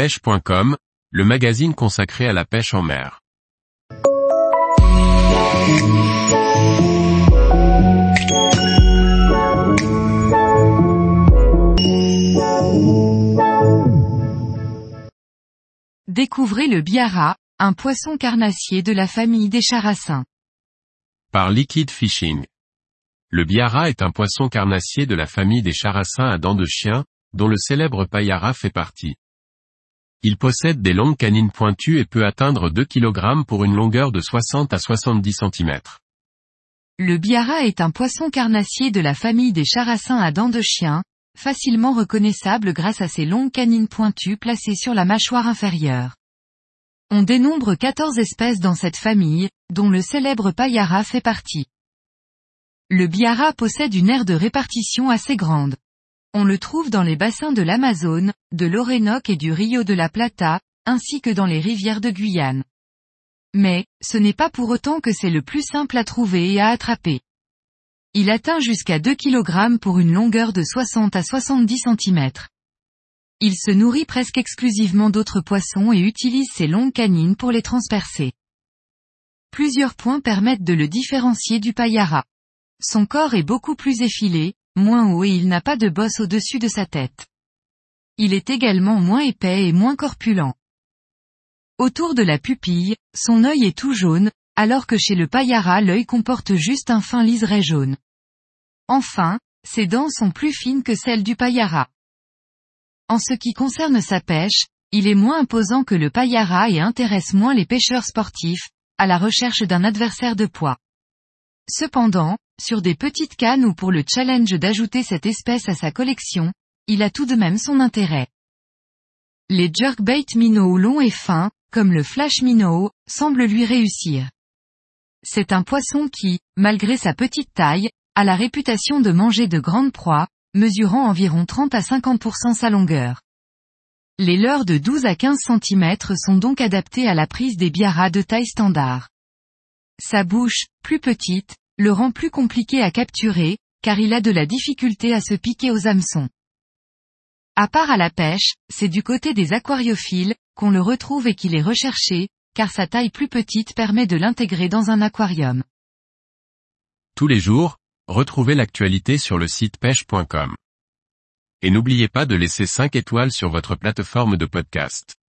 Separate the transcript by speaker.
Speaker 1: pêche.com, le magazine consacré à la pêche en mer.
Speaker 2: Découvrez le biara, un poisson carnassier de la famille des charassins.
Speaker 1: Par Liquid Fishing. Le biara est un poisson carnassier de la famille des charassins à dents de chien, dont le célèbre payara fait partie. Il possède des longues canines pointues et peut atteindre 2 kg pour une longueur de 60 à 70 cm.
Speaker 2: Le biara est un poisson carnassier de la famille des charassins à dents de chien, facilement reconnaissable grâce à ses longues canines pointues placées sur la mâchoire inférieure. On dénombre 14 espèces dans cette famille, dont le célèbre payara fait partie. Le biara possède une aire de répartition assez grande. On le trouve dans les bassins de l'Amazone, de l'Orénoque et du Rio de la Plata, ainsi que dans les rivières de Guyane. Mais, ce n'est pas pour autant que c'est le plus simple à trouver et à attraper. Il atteint jusqu'à 2 kg pour une longueur de 60 à 70 cm. Il se nourrit presque exclusivement d'autres poissons et utilise ses longues canines pour les transpercer. Plusieurs points permettent de le différencier du payara. Son corps est beaucoup plus effilé, moins haut et il n'a pas de bosse au-dessus de sa tête. Il est également moins épais et moins corpulent. Autour de la pupille, son œil est tout jaune, alors que chez le payara l'œil comporte juste un fin liseré jaune. Enfin, ses dents sont plus fines que celles du payara. En ce qui concerne sa pêche, il est moins imposant que le payara et intéresse moins les pêcheurs sportifs, à la recherche d'un adversaire de poids. Cependant, sur des petites cannes ou pour le challenge d'ajouter cette espèce à sa collection, il a tout de même son intérêt. Les jerkbait minnows longs et fins, comme le flash minnow, semblent lui réussir. C'est un poisson qui, malgré sa petite taille, a la réputation de manger de grandes proies, mesurant environ 30 à 50% sa longueur. Les leurres de 12 à 15 cm sont donc adaptées à la prise des biaras de taille standard. Sa bouche, plus petite, le rend plus compliqué à capturer, car il a de la difficulté à se piquer aux hameçons. À part à la pêche, c'est du côté des aquariophiles, qu'on le retrouve et qu'il est recherché, car sa taille plus petite permet de l'intégrer dans un aquarium.
Speaker 1: Tous les jours, retrouvez l'actualité sur le site pêche.com. Et n'oubliez pas de laisser 5 étoiles sur votre plateforme de podcast.